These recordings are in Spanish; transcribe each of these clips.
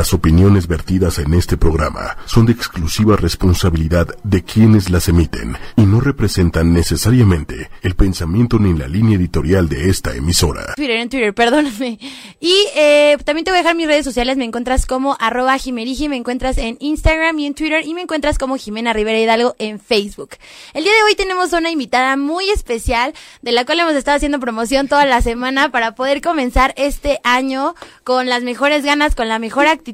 Las opiniones vertidas en este programa son de exclusiva responsabilidad de quienes las emiten y no representan necesariamente el pensamiento ni la línea editorial de esta emisora. Twitter, en Twitter, perdóname. Y eh, también te voy a dejar mis redes sociales, me encuentras como arroba Jimerigi, me encuentras en Instagram y en Twitter y me encuentras como Jimena Rivera Hidalgo en Facebook. El día de hoy tenemos una invitada muy especial de la cual hemos estado haciendo promoción toda la semana para poder comenzar este año con las mejores ganas, con la mejor actitud.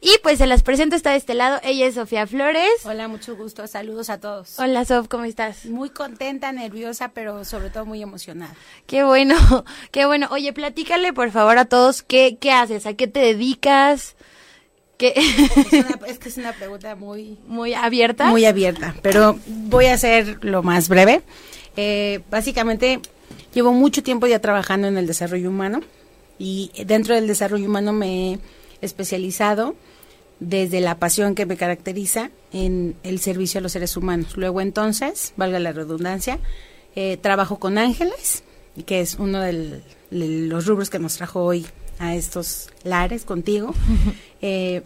Y pues se las presento, está de este lado. Ella es Sofía Flores. Hola, mucho gusto. Saludos a todos. Hola, Sof, ¿cómo estás? Muy contenta, nerviosa, pero sobre todo muy emocionada. Qué bueno, qué bueno. Oye, platícale por favor a todos qué, qué haces, a qué te dedicas. ¿Qué? Es, una, es que es una pregunta muy... Muy abierta. Muy abierta, pero voy a hacer lo más breve. Eh, básicamente, llevo mucho tiempo ya trabajando en el desarrollo humano y dentro del desarrollo humano me especializado desde la pasión que me caracteriza en el servicio a los seres humanos. Luego entonces, valga la redundancia, eh, trabajo con ángeles, que es uno de los rubros que nos trajo hoy a estos lares contigo. Eh,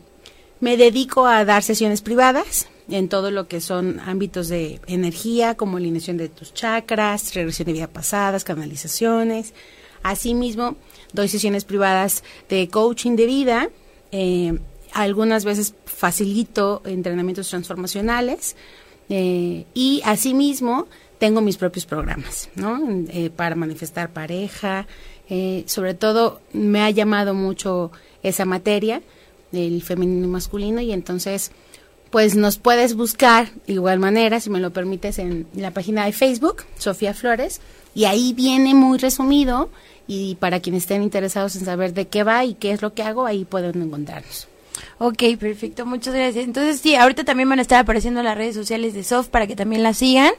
me dedico a dar sesiones privadas en todo lo que son ámbitos de energía, como alineación de tus chakras, regresión de vida pasadas, canalizaciones. Asimismo, doy sesiones privadas de coaching de vida, eh, algunas veces facilito entrenamientos transformacionales eh, y asimismo tengo mis propios programas. Eh, para manifestar pareja, eh, sobre todo me ha llamado mucho esa materia, el femenino y masculino, y entonces pues nos puedes buscar de igual manera, si me lo permites, en la página de Facebook, Sofía Flores, y ahí viene muy resumido y para quienes estén interesados en saber de qué va y qué es lo que hago, ahí pueden encontrarnos. Ok, perfecto, muchas gracias. Entonces sí, ahorita también van a estar apareciendo las redes sociales de Soft para que también la sigan.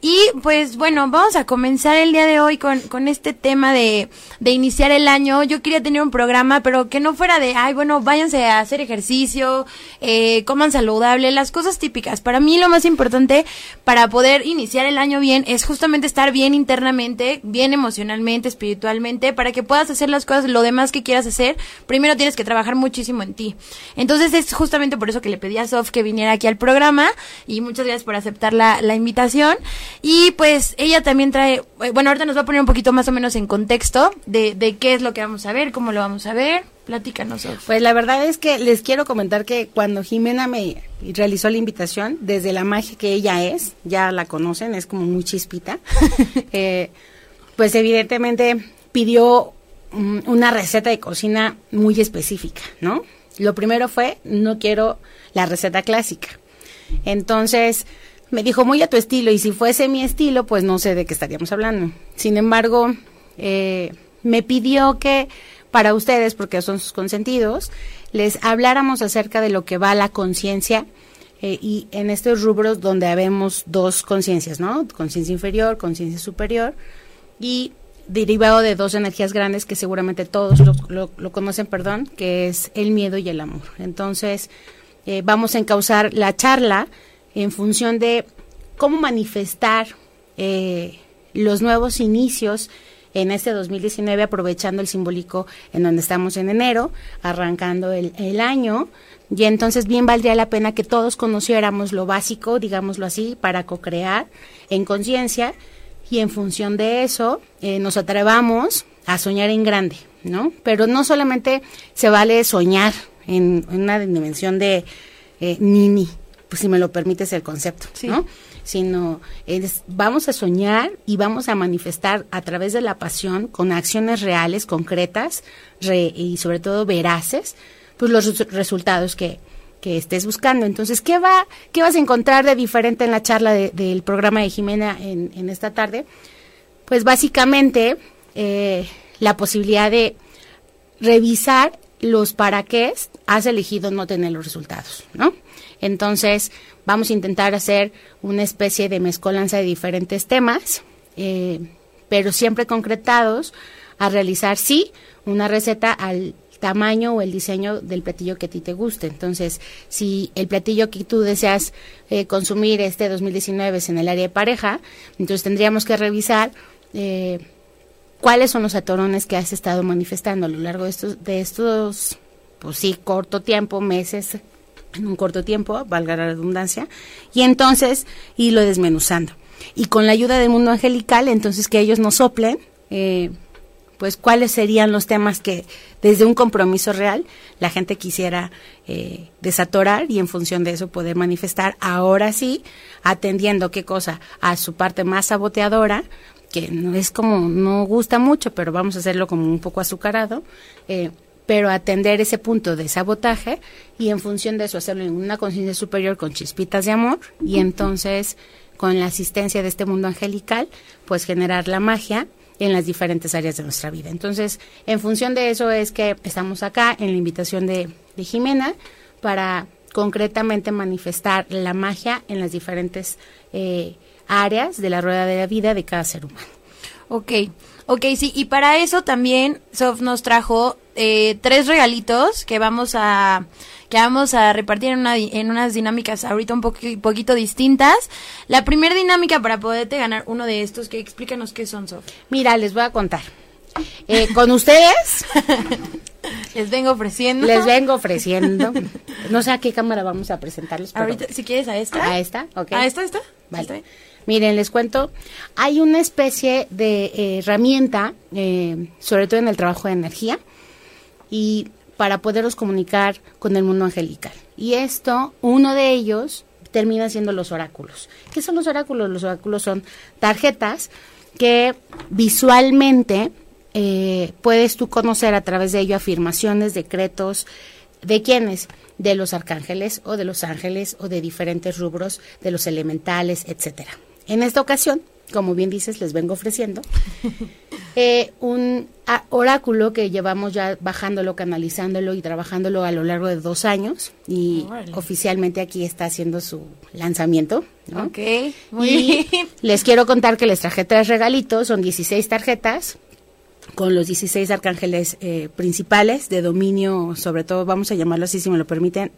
Y pues bueno, vamos a comenzar el día de hoy con, con este tema de, de iniciar el año. Yo quería tener un programa, pero que no fuera de, ay, bueno, váyanse a hacer ejercicio, eh, coman saludable, las cosas típicas. Para mí lo más importante para poder iniciar el año bien es justamente estar bien internamente, bien emocionalmente, espiritualmente, para que puedas hacer las cosas, lo demás que quieras hacer. Primero tienes que trabajar muchísimo en ti. Entonces es justamente por eso que le pedí a Sof que viniera aquí al programa y muchas gracias por aceptar la, la invitación. Y pues ella también trae, eh, bueno, ahorita nos va a poner un poquito más o menos en contexto de, de qué es lo que vamos a ver, cómo lo vamos a ver. Platícanos, Sof. Pues la verdad es que les quiero comentar que cuando Jimena me realizó la invitación, desde la magia que ella es, ya la conocen, es como muy chispita, eh, pues evidentemente pidió mm, una receta de cocina muy específica, ¿no? Lo primero fue, no quiero la receta clásica. Entonces, me dijo muy a tu estilo y si fuese mi estilo, pues no sé de qué estaríamos hablando. Sin embargo, eh, me pidió que para ustedes, porque son sus consentidos, les habláramos acerca de lo que va la conciencia eh, y en estos rubros donde habemos dos conciencias, ¿no? Conciencia inferior, conciencia superior y derivado de dos energías grandes que seguramente todos lo, conocen, perdón, que es el miedo y el amor. Entonces, eh, vamos a encauzar la charla en función de cómo manifestar eh, los nuevos inicios en este 2019, aprovechando el simbólico en donde estamos en enero, arrancando el, el año. Y entonces bien valdría la pena que todos conociéramos lo básico, digámoslo así, para co-crear en conciencia y en función de eso eh, nos atrevamos a soñar en grande, ¿no? Pero no solamente se vale soñar en, una dimensión de eh, nini, pues si me lo permites el concepto, ¿no? Sino es, vamos a soñar y vamos a manifestar a través de la pasión con acciones reales, concretas y sobre todo veraces, pues los resultados que, que estés buscando. Entonces, ¿qué, va, qué vas a encontrar de diferente en la charla del programa de Jimena en, en, esta tarde? Pues básicamente eh, la posibilidad de revisar los para qué has elegido no tener los resultados, ¿no? Entonces, vamos a intentar hacer una especie de mezcolanza de diferentes temas, eh, pero siempre concretados a realizar, sí, una receta al tamaño o el diseño del platillo que a ti te guste. Entonces, si el platillo que tú deseas eh, consumir este 2019 es en el área de pareja, entonces tendríamos que revisar eh, cuáles son los atorones que has estado manifestando a lo largo de estos, de estos pues sí, corto tiempo, meses, en un corto tiempo, valga la redundancia, y entonces irlo desmenuzando. Y con la ayuda del mundo angelical, entonces que ellos nos soplen, eh, pues cuáles serían los temas que desde un compromiso real la gente quisiera eh, desatorar y en función de eso poder manifestar ahora sí, atendiendo qué cosa a su parte más saboteadora, que no es como, no gusta mucho, pero vamos a hacerlo como un poco azucarado, eh, pero atender ese punto de sabotaje y en función de eso hacerlo en una conciencia superior con chispitas de amor y entonces con la asistencia de este mundo angelical, pues generar la magia en las diferentes áreas de nuestra vida. Entonces, en función de eso es que estamos acá en la invitación de, Jimena para concretamente manifestar la magia en las diferentes eh, áreas de la rueda de la vida de cada ser humano. Ok, ok, sí, y para eso también Sof nos trajo eh, tres regalitos que vamos a que vamos a repartir en, una, en unas dinámicas ahorita un poquito distintas. La primera dinámica para poderte ganar uno de estos, que explícanos qué son, Sof. Mira, les voy a contar. Eh, con ustedes les vengo ofreciendo. Les vengo ofreciendo. No sé a qué cámara vamos a presentarles. Ahorita, si quieres, a esta. A esta, ok. A esta, esta. Vale. Miren, les cuento, hay una especie de eh, herramienta, eh, sobre todo en el trabajo de energía, y para poderlos comunicar con el mundo angelical. Y esto, uno de ellos termina siendo los oráculos. ¿Qué son los oráculos? Los oráculos son tarjetas que visualmente eh, puedes tú conocer a través de ello afirmaciones, decretos, ¿de quiénes? De los arcángeles o de los ángeles o de diferentes rubros, de los elementales, etcétera. En esta ocasión, como bien dices, les vengo ofreciendo eh, un oráculo que llevamos ya bajándolo, canalizándolo y trabajándolo a lo largo de dos años y oficialmente aquí está haciendo su lanzamiento. Ok, muy bien. Les quiero contar que les traje tres regalitos, son 16 tarjetas con los 16 arcángeles eh, principales de dominio, sobre todo vamos a llamarlo así si me lo permiten.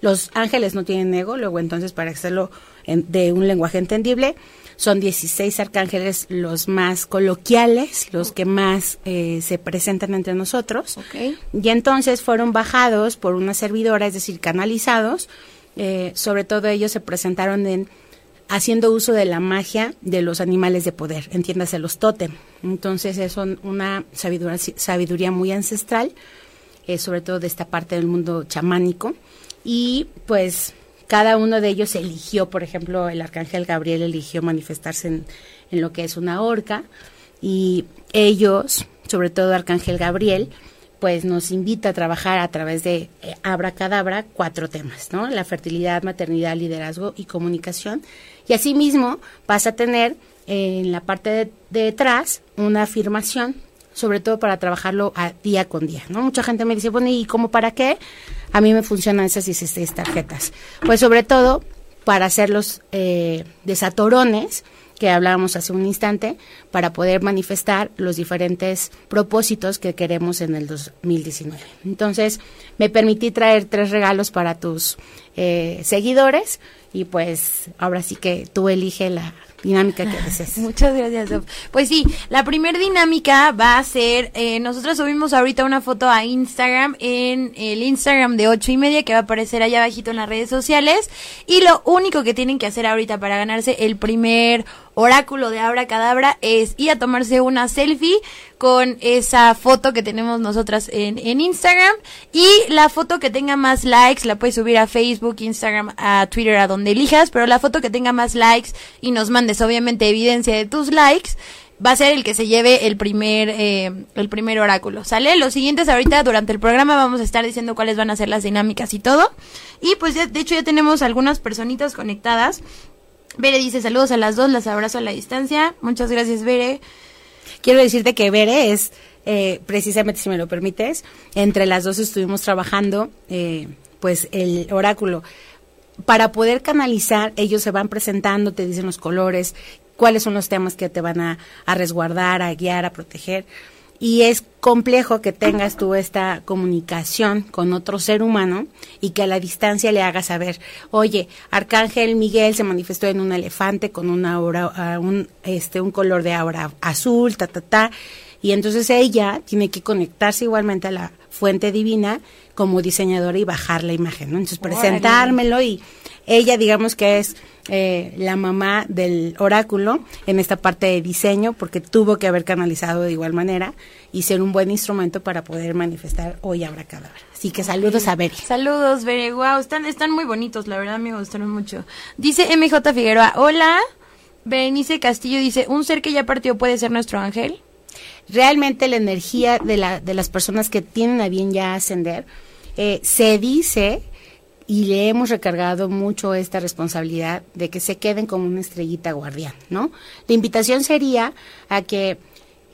Los ángeles no tienen ego, luego entonces para hacerlo de un lenguaje entendible, son 16 arcángeles los más coloquiales, los que más eh, se presentan entre nosotros. Y entonces fueron bajados por una servidora, es decir, canalizados. Eh, sobre todo ellos se presentaron en haciendo uso de la magia de los animales de poder, entiéndase los tótem. Entonces es una sabiduría, sabiduría muy ancestral, eh, sobre todo de esta parte del mundo chamánico. Y pues cada uno de ellos eligió, por ejemplo, el arcángel Gabriel eligió manifestarse en, lo que es una horca y ellos, sobre todo arcángel Gabriel, pues nos invita a trabajar a través de eh, Abra Cadabra cuatro temas, ¿no? La fertilidad, maternidad, liderazgo y comunicación. Y asimismo vas a tener en la parte de, detrás una afirmación, sobre todo para trabajarlo a día con día, ¿no? Mucha gente me dice, bueno, ¿y cómo para qué? a mí me funcionan esas 16 tarjetas. Pues sobre todo para hacer los eh, desatorones que hablábamos hace un instante, para poder manifestar los diferentes propósitos que queremos en el 2019. Entonces, me permití traer tres regalos para tus eh, seguidores y pues ahora sí que tú elige la dinámica que desees. Muchas gracias, Pues sí, la primera dinámica va a ser, eh, nosotros subimos ahorita una foto a Instagram, en el Instagram de ocho y media, que va a aparecer allá abajito en las redes sociales, y lo único que tienen que hacer ahorita para ganarse el primer oráculo de Abra Cadabra es ir a tomarse una selfie con esa foto que tenemos nosotras en, en Instagram y la foto que tenga más likes la puedes subir a Facebook, Instagram, a Twitter, a donde elijas, pero la foto que tenga más likes y nos mandes obviamente evidencia de tus likes va a ser el que se lleve el primer eh, el primer oráculo. ¿Sale? Los siguientes ahorita durante el programa vamos a estar diciendo cuáles van a ser las dinámicas y todo. Y pues de hecho ya tenemos algunas personitas conectadas. Bere dice saludos a las dos, las abrazo a la distancia. Muchas gracias, Bere. Quiero decirte que Bere es, eh, precisamente si me lo permites, entre las dos estuvimos trabajando, eh, pues el oráculo. Para poder canalizar, ellos se van presentando, te dicen los colores, cuáles son los temas que te van a resguardar, a guiar, a proteger y es complejo que tengas tú esta comunicación con otro ser humano y que a la distancia le hagas saber, oye, Arcángel Miguel se manifestó en un elefante con una aura, un, este, un color de aura azul, ta, ta, ta, y entonces ella tiene que conectarse igualmente a la fuente divina como diseñadora y bajar la imagen, ¿no? Entonces presentármelo y ella digamos que es eh, la mamá del oráculo en esta parte de diseño porque tuvo que haber canalizado de igual manera y ser un buen instrumento para poder manifestar hoy habrá cadáver. Así que saludos a Beri. Saludos, Beri. Wow, están, están muy bonitos, la verdad me gustaron mucho. Dice MJ Figueroa, hola. Berenice Castillo dice, ¿un ser que ya partió puede ser nuestro ángel? Realmente la energía de, la, de las personas que tienen a bien ya ascender, eh, se dice y le hemos recargado mucho esta responsabilidad de que se queden como una estrellita guardián, ¿no? La invitación sería a que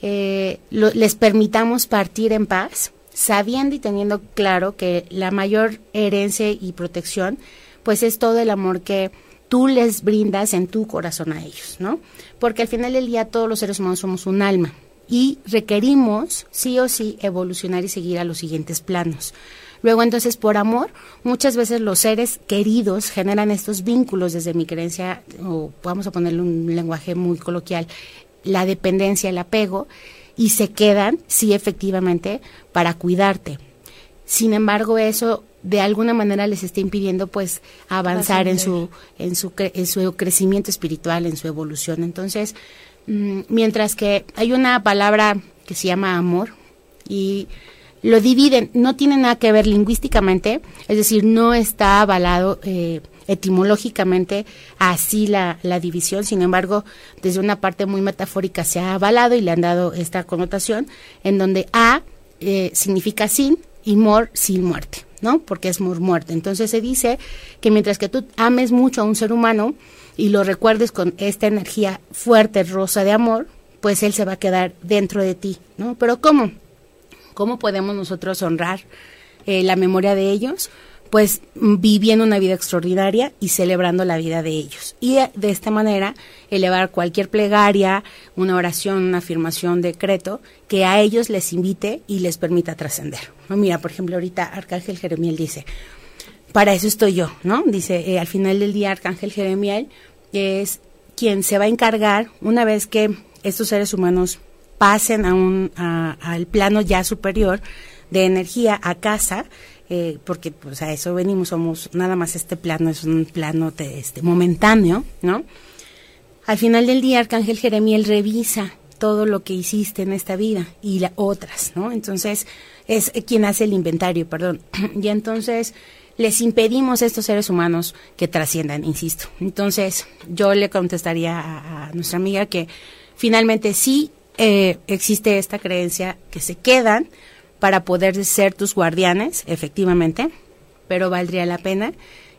eh, les permitamos partir en paz, sabiendo y teniendo claro que la mayor herencia y protección, pues es todo el amor que tú les brindas en tu corazón a ellos, ¿no? Porque al final del día todos los seres humanos somos un alma y requerimos sí o sí evolucionar y seguir a los siguientes planos. Luego entonces por amor, muchas veces los seres queridos generan estos vínculos desde mi creencia, o vamos a ponerle un lenguaje muy coloquial, la dependencia, el apego, y se quedan, sí efectivamente, para cuidarte. Sin embargo, eso de alguna manera les está impidiendo pues avanzar en su en su en su crecimiento espiritual, en su evolución. Entonces, mm, mientras que hay una palabra que se llama amor y lo dividen, no tiene nada que ver lingüísticamente, es decir, no está avalado eh, etimológicamente así la, la división, sin embargo, desde una parte muy metafórica se ha avalado y le han dado esta connotación, en donde A eh, significa sin y mor sin muerte. ¿no? Porque es muerte. Entonces se dice que mientras que tú ames mucho a un ser humano y lo recuerdes con esta energía fuerte, rosa de amor, pues él se va a quedar dentro de ti, ¿no? Pero ¿cómo? ¿Cómo podemos nosotros honrar eh, la memoria de ellos? pues viviendo una vida extraordinaria y celebrando la vida de ellos. Y de esta manera elevar cualquier plegaria, una oración, una afirmación, decreto, que a ellos les invite y les permita trascender. Mira, por ejemplo, ahorita Arcángel Jeremiel dice, para eso estoy yo, ¿no? Dice, eh, al final del día Arcángel Jeremiel es quien se va a encargar, una vez que estos seres humanos pasen a un, al plano ya superior de energía a casa, eh, porque pues a eso venimos, somos nada más este plano, es un plano de, este, momentáneo, ¿no? Al final del día, Arcángel Jeremiel revisa todo lo que hiciste en esta vida y las otras, ¿no? Entonces, es quien hace el inventario, perdón. y entonces les impedimos a estos seres humanos que trasciendan, insisto. Entonces, yo le contestaría a, nuestra amiga que finalmente sí eh, existe esta creencia que se quedan, para poder ser tus guardianes, efectivamente, pero valdría la pena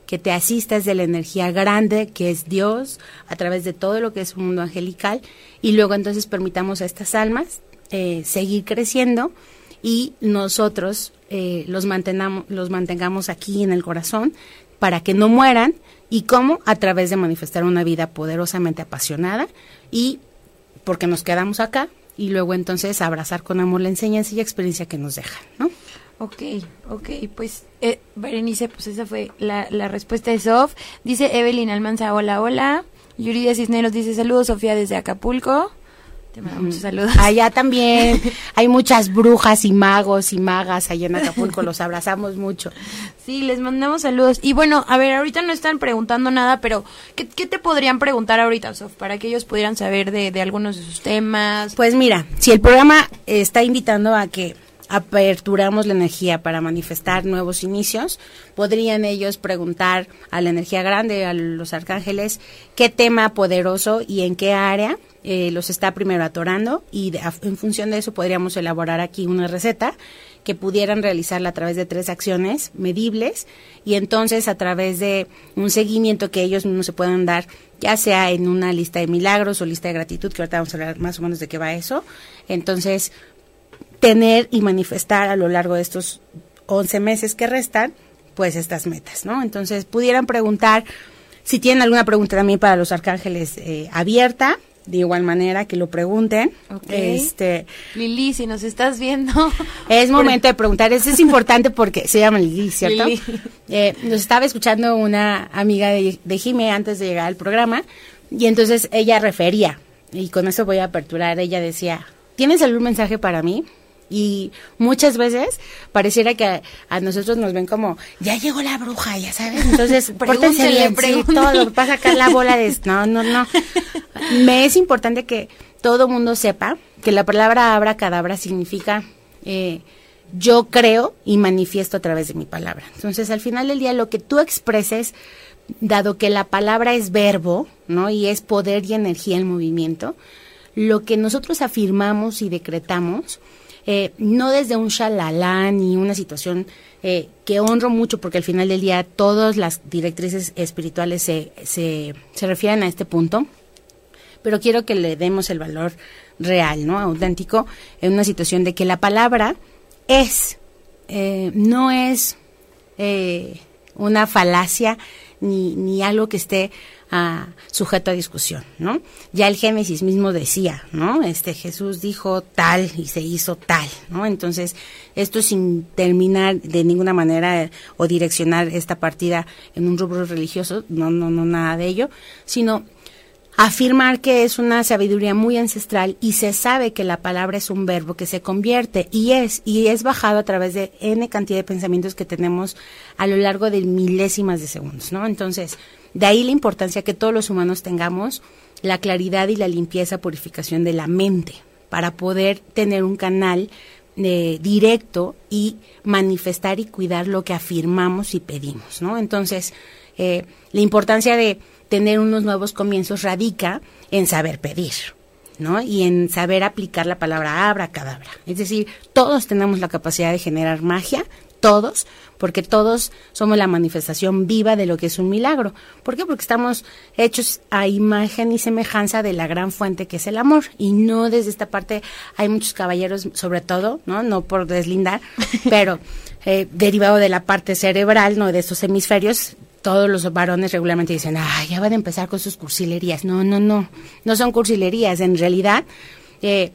que te asistas de la energía grande que es Dios a través de todo lo que es un mundo angelical y luego entonces permitamos a estas almas eh, seguir creciendo y nosotros eh, los, mantengamos, los mantengamos aquí en el corazón para que no mueran y cómo a través de manifestar una vida poderosamente apasionada y porque nos quedamos acá y luego entonces abrazar con amor la enseñanza y experiencia que nos deja, ¿no? Ok, ok, pues eh, Berenice, pues esa fue la, la respuesta de Sof. Dice Evelyn Almanza, hola, hola. Yuridia Cisneros dice saludos, Sofía, desde Acapulco. Te mando muchos saludos. Allá también hay muchas brujas y magos y magas allá en Acapulco, los abrazamos mucho. Sí, les mandamos saludos. Y bueno, a ver, ahorita no están preguntando nada, pero ¿qué, te podrían preguntar ahorita, Sof, para que ellos pudieran saber de, de algunos de sus temas? Pues mira, si el programa está invitando a que aperturamos la energía para manifestar nuevos inicios, podrían ellos preguntar a la energía grande, a los arcángeles, qué tema poderoso y en qué área eh, los está primero atorando y en función de eso podríamos elaborar aquí una receta que pudieran realizarla a través de tres acciones medibles y entonces a través de un seguimiento que ellos mismos se puedan dar, ya sea en una lista de milagros o lista de gratitud, que ahorita vamos a hablar más o menos de qué va eso. Entonces, tener y manifestar a lo largo de estos 11 meses que restan, pues estas metas, ¿no? Entonces, pudieran preguntar, si tienen alguna pregunta también para los arcángeles eh, abierta, de igual manera que lo pregunten. Este, Lili, si nos estás viendo. Es momento de preguntar, eso es importante porque se llama Lili, ¿cierto? Eh, nos estaba escuchando una amiga de, de Jime antes de llegar al programa y entonces ella refería, y con eso voy a aperturar, ella decía, ¿tienes algún mensaje para mí? Y muchas veces pareciera que a, nosotros nos ven como, ya llegó la bruja, ya sabes. Entonces, pórtense bien, sí, todo, va a sacar la bola de... No, no, no. Me es importante que todo mundo sepa que la palabra abra cadabra significa eh, yo creo y manifiesto a través de mi palabra. Entonces, al final del día, lo que tú expreses, dado que la palabra es verbo, ¿no? Y es poder y energía en movimiento, lo que nosotros afirmamos y decretamos, eh, no desde un shalalán ni una situación eh, que honro mucho, porque al final del día todas las directrices espirituales se, se, se refieren a este punto, pero quiero que le demos el valor real, ¿no? Auténtico, en una situación de que la palabra es, eh, no es eh, una falacia ni, ni algo que esté sujeto a discusión, ¿no? Ya el Génesis mismo decía, ¿no? Este Jesús dijo tal y se hizo tal, ¿no? Entonces, esto sin terminar de ninguna manera o direccionar esta partida en un rubro religioso, no, no, no, nada de ello, sino afirmar que es una sabiduría muy ancestral y se sabe que la palabra es un verbo que se convierte y es y es bajado a través de n cantidad de pensamientos que tenemos a lo largo de milésimas de segundos, ¿no? Entonces, de ahí la importancia que todos los humanos tengamos la claridad y la limpieza, purificación de la mente para poder tener un canal eh, directo y manifestar y cuidar lo que afirmamos y pedimos, ¿no? Entonces, eh, la importancia de tener unos nuevos comienzos radica en saber pedir, ¿no? Y en saber aplicar la palabra abra cadabra. Es decir, todos tenemos la capacidad de generar magia, todos, porque todos somos la manifestación viva de lo que es un milagro. ¿Por qué? Porque estamos hechos a imagen y semejanza de la gran fuente que es el amor. Y no desde esta parte, hay muchos caballeros, sobre todo, ¿no? No por deslindar, pero eh, derivado de la parte cerebral, ¿no? De esos hemisferios, todos los varones regularmente dicen, ah, ya van a empezar con sus cursilerías. No, no, no, no son cursilerías. En realidad, eh,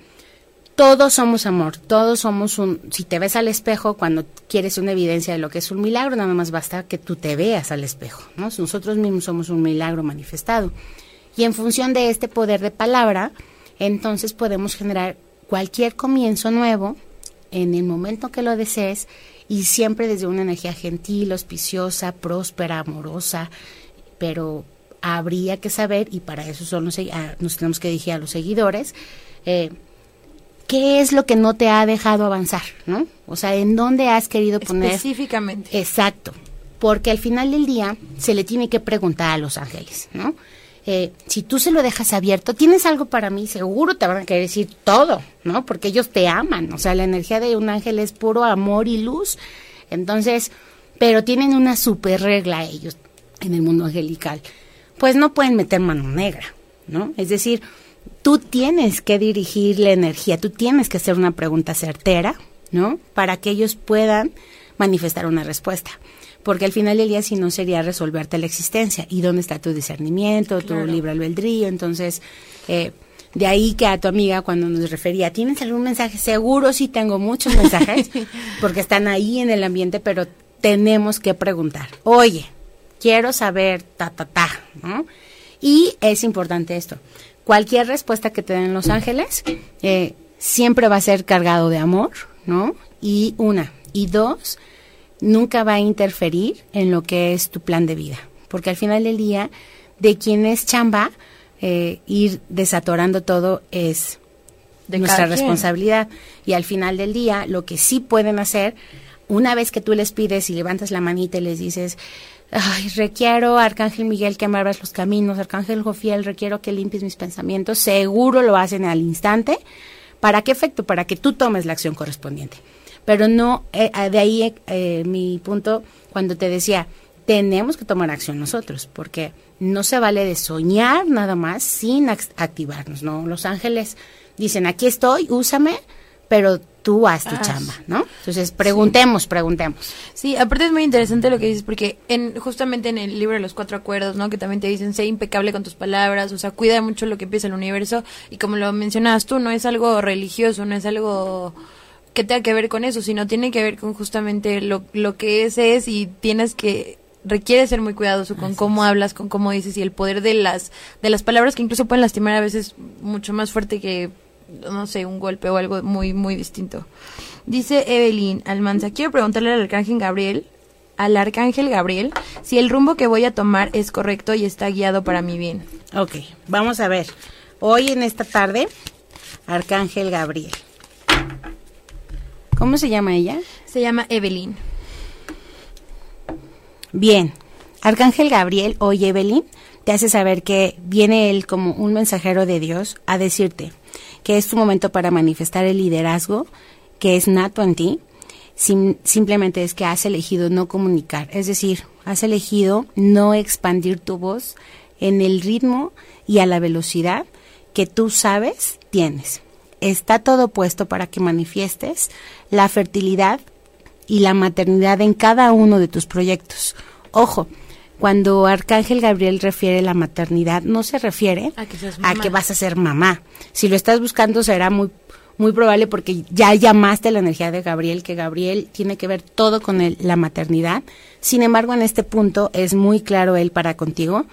todos somos amor, todos somos un... Si te ves al espejo cuando quieres una evidencia de lo que es un milagro, nada más basta que tú te veas al espejo. ¿no? Nosotros mismos somos un milagro manifestado. Y en función de este poder de palabra, entonces podemos generar cualquier comienzo nuevo en el momento que lo desees y siempre desde una energía gentil, auspiciosa, próspera, amorosa, pero habría que saber, y para eso son los, nos tenemos que dirigir a los seguidores, eh, ¿qué es lo que no te ha dejado avanzar? ¿no? O sea, ¿en dónde has querido poner? Específicamente. Exacto, porque al final del día se le tiene que preguntar a los ángeles, ¿no? Eh, si tú se lo dejas abierto, tienes algo para mí, seguro te van a querer decir todo, ¿no? Porque ellos te aman, o sea, la energía de un ángel es puro amor y luz. Entonces, pero tienen una super regla ellos en el mundo angelical. Pues no pueden meter mano negra, ¿no? Es decir, tú tienes que dirigir la energía, tú tienes que hacer una pregunta certera, ¿no? Para que ellos puedan manifestar una respuesta porque al final del día si no sería resolverte la existencia y dónde está tu discernimiento, tu libre albedrío, entonces eh, de ahí que a tu amiga cuando nos refería, ¿tienes algún mensaje? Seguro sí tengo muchos mensajes porque están ahí en el ambiente, pero tenemos que preguntar, oye, quiero saber, ta, ta, ta, ¿no? Y es importante esto, cualquier respuesta que te den los ángeles eh, siempre va a ser cargado de amor, ¿no? Y una, y dos, nunca va a interferir en lo que es tu plan de vida. Porque al final del día, de quien es chamba, eh, ir desatorando todo es de nuestra responsabilidad. Y al final del día, lo que sí pueden hacer, una vez que tú les pides y levantas la manita y les dices, Ay, requiero, Arcángel Miguel, que me los caminos, Arcángel Jofiel, requiero que limpies mis pensamientos, seguro lo hacen al instante. ¿Para qué efecto? Para que tú tomes la acción correspondiente. Pero no, eh, ah, de ahí eh, mi punto cuando te decía, tenemos que tomar acción nosotros, porque no se vale de soñar nada más sin activarnos, ¿no? Los ángeles dicen, aquí estoy, úsame, pero tú haz tu chamba, ¿no? Entonces, preguntemos, preguntemos. Sí, aparte es muy interesante lo que dices, porque en justamente en el libro de los cuatro acuerdos, ¿no? Que también te dicen, sé impecable con tus palabras, o sea, cuida mucho lo que empieza el universo, y como lo mencionabas tú, no es algo religioso, no es algo que tenga que ver con eso, sino tiene que ver con justamente lo, lo que ese es y tienes que requiere ser muy cuidadoso con cómo hablas, con cómo dices y el poder de las de las palabras que incluso pueden lastimar a veces mucho más fuerte que no sé, un golpe o algo muy, muy distinto. Dice Evelyn Almanza, quiero preguntarle al arcángel Gabriel, al arcángel Gabriel, si el rumbo que voy a tomar es correcto y está guiado para mi bien. Ok, vamos a ver. Hoy en esta tarde, arcángel Gabriel. ¿Cómo se llama ella? Se llama Evelyn. Bien, arcángel Gabriel, hoy Evelyn, te hace saber que viene él como un mensajero de Dios a decirte que es tu momento para manifestar el liderazgo que es nato en ti, simplemente es que has elegido no comunicar, es decir, has elegido no expandir tu voz en el ritmo y a la velocidad que tú sabes tienes. Está todo puesto para que manifiestes la fertilidad y la maternidad en cada uno de tus proyectos. Ojo, cuando Arcángel Gabriel refiere a la maternidad, no se refiere a que, a que vas a ser mamá. Si lo estás buscando será muy muy probable porque ya llamaste la energía de Gabriel, que Gabriel tiene que ver todo con el, la maternidad. Sin embargo, en este punto es muy claro él para contigo,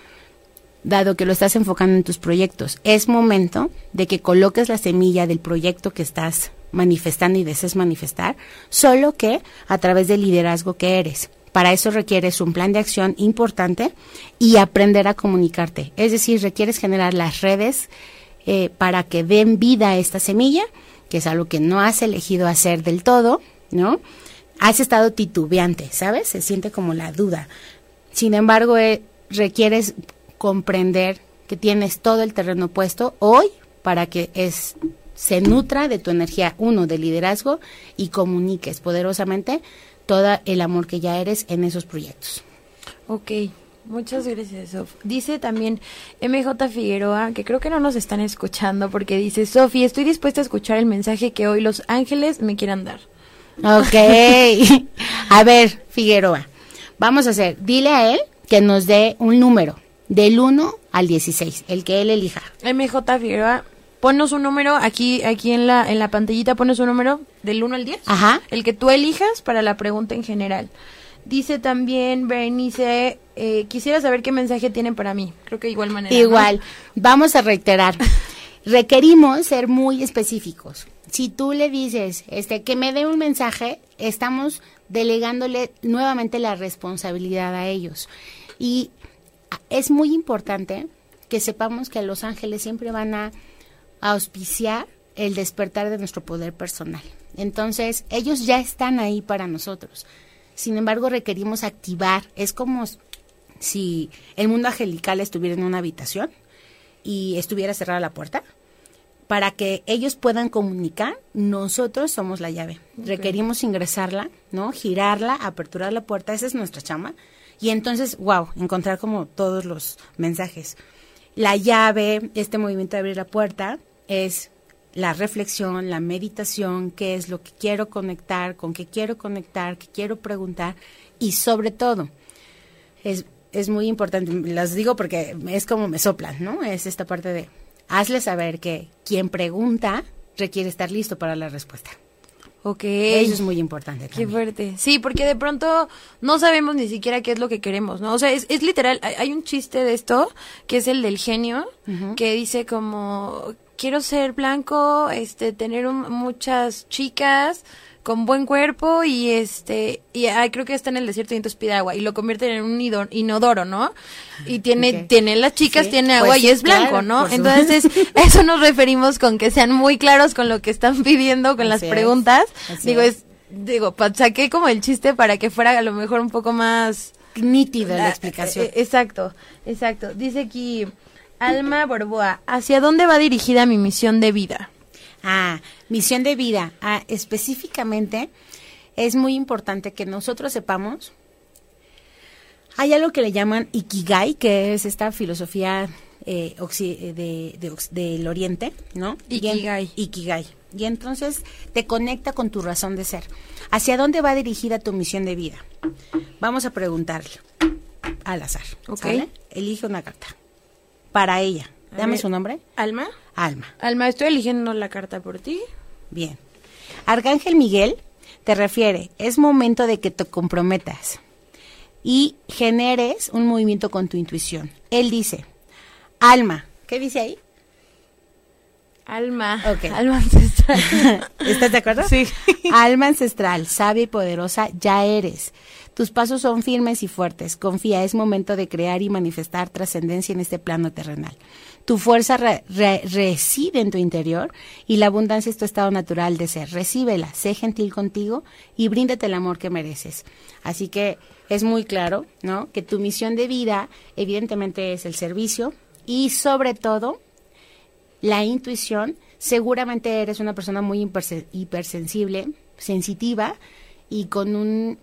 dado que lo estás enfocando en tus proyectos. Es momento de que coloques la semilla del proyecto que estás manifestando y desees manifestar, solo que a través del liderazgo que eres. Para eso requieres un plan de acción importante y aprender a comunicarte. Es decir, requieres generar las redes eh, para que den vida a esta semilla que es algo que no has elegido hacer del todo, ¿no? Has estado titubeante, ¿sabes? Se siente como la duda. Sin embargo, eh, requieres comprender que tienes todo el terreno puesto hoy para que es se nutra de tu energía, uno, de liderazgo y comuniques poderosamente todo el amor que ya eres en esos proyectos. Ok, Muchas gracias, Sof. Dice también MJ Figueroa, que creo que no nos están escuchando, porque dice, Sofi, estoy dispuesta a escuchar el mensaje que hoy los ángeles me quieran dar. Ok. a ver, Figueroa, vamos a hacer, dile a él que nos dé un número, del 1 al 16, el que él elija. MJ Figueroa, ponnos un número aquí aquí en la en la pantallita pones un número del 1 al 10. Ajá. El que tú elijas para la pregunta en general. Dice también Berenice, eh, quisiera saber qué mensaje tienen para mí. Creo que igual manera. Igual. Vamos a reiterar. Requerimos ser muy específicos. Si tú le dices este, que me dé un mensaje, estamos delegándole nuevamente la responsabilidad a ellos. Y es muy importante que sepamos que los ángeles siempre van a auspiciar el despertar de nuestro poder personal. Entonces, ellos ya están ahí para nosotros. Sin embargo, requerimos activar. Es como si el mundo angelical estuviera en una habitación y estuviera cerrada la puerta. Para que ellos puedan comunicar, nosotros somos la llave. Requerimos ingresarla, ¿no? Girarla, aperturar la puerta, esa es nuestra chama. Y entonces, wow, encontrar como todos los mensajes. La llave, este movimiento de abrir la puerta, es la reflexión, la meditación, qué es lo que quiero conectar, con qué quiero conectar, qué quiero preguntar y sobre todo, es, es muy importante, las digo porque es como me soplan, ¿no? Es esta parte de hazle saber que quien pregunta requiere estar listo para la respuesta. Ok. Eso es muy importante. Qué fuerte. Sí, porque de pronto no sabemos ni siquiera qué es lo que queremos, ¿no? O sea, es, es literal, hay, un chiste de esto, que es el del genio, que dice como, quiero ser blanco, este, tener muchas chicas con buen cuerpo y este y creo que está en el desierto y entonces pide agua y lo convierte en un inodoro, ¿no? Y tiene tiene las chicas, tiene agua pues y es blanco, ¿no? Entonces, eso nos referimos con que sean muy claros con lo que están pidiendo con las preguntas. digo, es digo, saqué como el chiste para que fuera a lo mejor un poco más nítida la explicación. Eh, exacto, exacto. Dice aquí Alma Borboa, ¿hacia dónde va dirigida mi misión de vida? Ah, misión de vida. Ah, específicamente, es muy importante que nosotros sepamos. Hay algo que le llaman Ikigai, que es esta filosofía eh, de, del Oriente, ¿no? Ikigai. Ikigai. Y entonces te conecta con tu razón de ser. ¿Hacia dónde va dirigida tu misión de vida? Vamos a preguntarle al azar. Ok. Elige una carta para ella. Dame su nombre. Alma. Alma. Alma, estoy eligiendo la carta por ti. Bien. Arcángel Miguel te refiere, es momento de que te comprometas y generes un movimiento con tu intuición. Él dice, Alma, ¿qué dice ahí? Alma. Ok. Alma ancestral. ¿Estás de acuerdo? Sí. Alma ancestral, sabia y poderosa, ya eres. Tus pasos son firmes y fuertes. Confía, es momento de crear y manifestar trascendencia en este plano terrenal. Tu fuerza re- re- reside en tu interior y la abundancia es tu estado natural de ser. Recíbela, sé gentil contigo y bríndate el amor que mereces. Así que es muy claro, ¿no? Que tu misión de vida, evidentemente, es el servicio y sobre todo la intuición, seguramente eres una persona muy hiperse- hipersensible, sensitiva y con un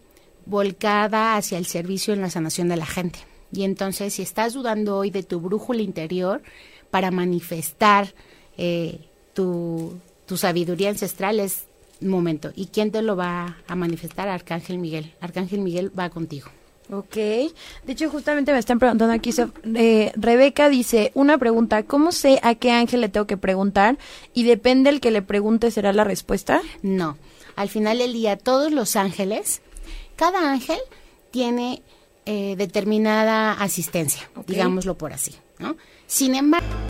volcada hacia el servicio en la sanación de la gente. Y entonces, si estás dudando hoy de tu brújula interior para manifestar eh, tu, tu sabiduría ancestral, es momento. ¿Y quién te lo va a manifestar? Arcángel Miguel. Arcángel Miguel va contigo. Ok. De hecho, justamente me están preguntando aquí. Eh, Rebeca dice, una pregunta, ¿cómo sé a qué ángel le tengo que preguntar? Y depende el que le pregunte, ¿será la respuesta? No. Al final del día, todos los ángeles, cada ángel tiene eh, determinada asistencia, digámoslo por así, ¿no? Sin embargo,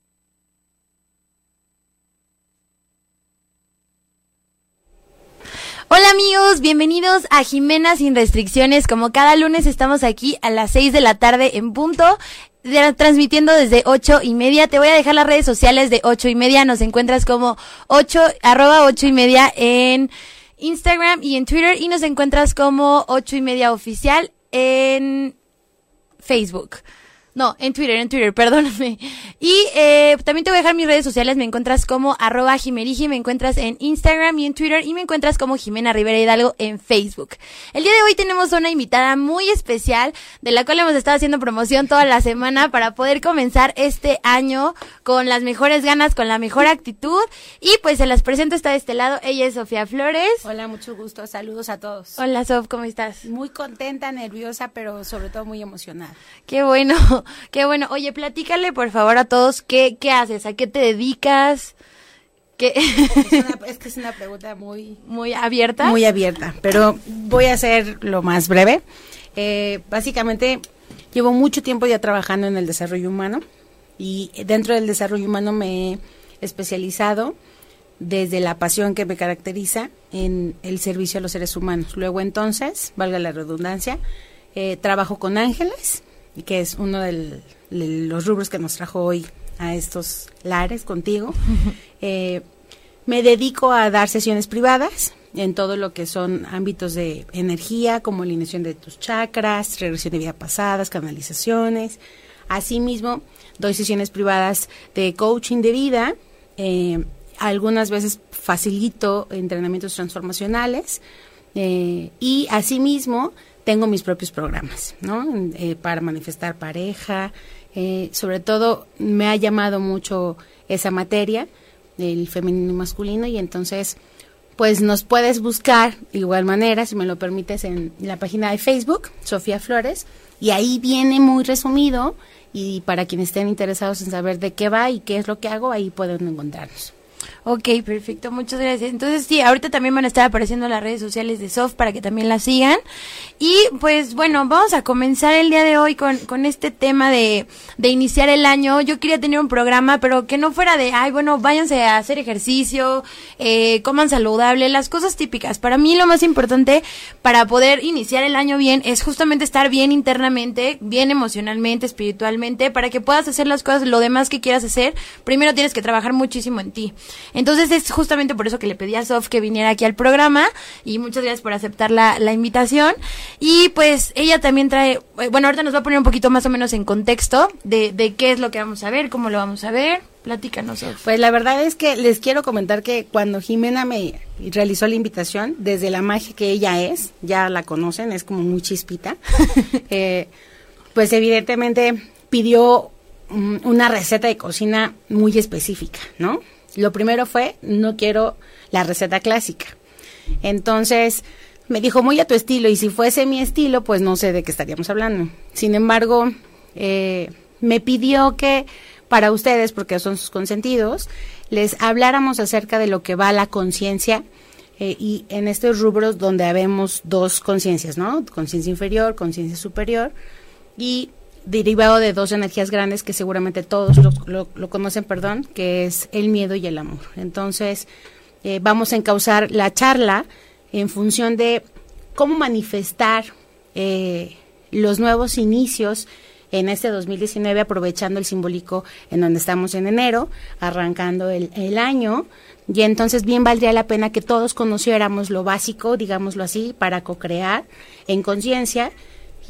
Hola amigos, bienvenidos a Jimena sin restricciones. Como cada lunes estamos aquí a las 6 de la tarde en punto, transmitiendo desde ocho y media. Te voy a dejar las redes sociales de ocho y media. Nos encuentras como ocho, arroba ocho y media en Instagram y en Twitter y nos encuentras como ocho y media oficial en Facebook. No, en Twitter, en Twitter, perdóname. Y eh, también te voy a dejar mis redes sociales. Me encuentras como arroba Jimerigi, me encuentras en Instagram y en Twitter y me encuentras como Jimena Rivera Hidalgo en Facebook. El día de hoy tenemos una invitada muy especial de la cual hemos estado haciendo promoción toda la semana para poder comenzar este año con las mejores ganas, con la mejor actitud. Y pues se las presento, está de este lado. Ella es Sofía Flores. hola, mucho gusto, saludos a todos. Hola Sof, ¿cómo estás? Muy contenta, nerviosa, pero sobre todo muy emocionada. Qué bueno, qué bueno. Oye, platícale por favor a todos qué, qué haces, a qué te dedicas, qué Es, una- es que es una pregunta muy, muy abierta. muy abierta, pero voy a hacer lo más breve. Eh, básicamente, llevo mucho tiempo ya trabajando en el desarrollo humano y dentro del desarrollo humano me he especializado desde la pasión que me caracteriza en el servicio a los seres humanos. Luego entonces, valga la redundancia, eh, trabajo con ángeles, que es uno de los rubros que nos trajo hoy a estos lares contigo. Eh, me dedico a dar sesiones privadas en todo lo que son ámbitos de energía, como alineación de tus chakras, regresión de vida pasadas, canalizaciones. Asimismo, doy sesiones privadas de coaching de vida. eh, algunas veces facilito entrenamientos transformacionales. eh, y asimismo, tengo mis propios programas, ¿no? Eh, para manifestar pareja. eh, sobre todo, me ha llamado mucho esa materia el femenino y masculino y entonces pues nos puedes buscar de igual manera si me lo permites en la página de Facebook Sofía Flores y ahí viene muy resumido y para quienes estén interesados en saber de qué va y qué es lo que hago ahí pueden encontrarnos Ok, perfecto, muchas gracias. Entonces sí, ahorita también van a estar apareciendo las redes sociales de Soft para que también la sigan. Y pues bueno, vamos a comenzar el día de hoy con, con este tema de, de iniciar el año. Yo quería tener un programa, pero que no fuera de, ay, bueno, váyanse a hacer ejercicio, eh, coman saludable, las cosas típicas. Para mí lo más importante para poder iniciar el año bien es justamente estar bien internamente, bien emocionalmente, espiritualmente, para que puedas hacer las cosas, lo demás que quieras hacer. Primero tienes que trabajar muchísimo en ti. Entonces es justamente por eso que le pedí a Sof que viniera aquí al programa y muchas gracias por aceptar la, la invitación. Y pues ella también trae, eh, bueno, ahorita nos va a poner un poquito más o menos en contexto de, de qué es lo que vamos a ver, cómo lo vamos a ver. Platícanos, Sof. Pues la verdad es que les quiero comentar que cuando Jimena me realizó la invitación, desde la magia que ella es, ya la conocen, es como muy chispita, eh, pues evidentemente pidió mm, una receta de cocina muy específica, ¿no? Lo primero fue, no quiero la receta clásica. Entonces, me dijo muy a tu estilo y si fuese mi estilo, pues no sé de qué estaríamos hablando. Sin embargo, eh, me pidió que para ustedes, porque son sus consentidos, les habláramos acerca de lo que va la conciencia eh, y en estos rubros donde habemos dos conciencias, ¿no? Conciencia inferior, conciencia superior y derivado de dos energías grandes que seguramente todos lo, conocen, perdón, que es el miedo y el amor. Entonces, eh, vamos a encauzar la charla en función de cómo manifestar eh, los nuevos inicios en este 2019, aprovechando el simbólico en donde estamos en enero, arrancando el, el, año. Y entonces bien valdría la pena que todos conociéramos lo básico, digámoslo así, para co-crear en conciencia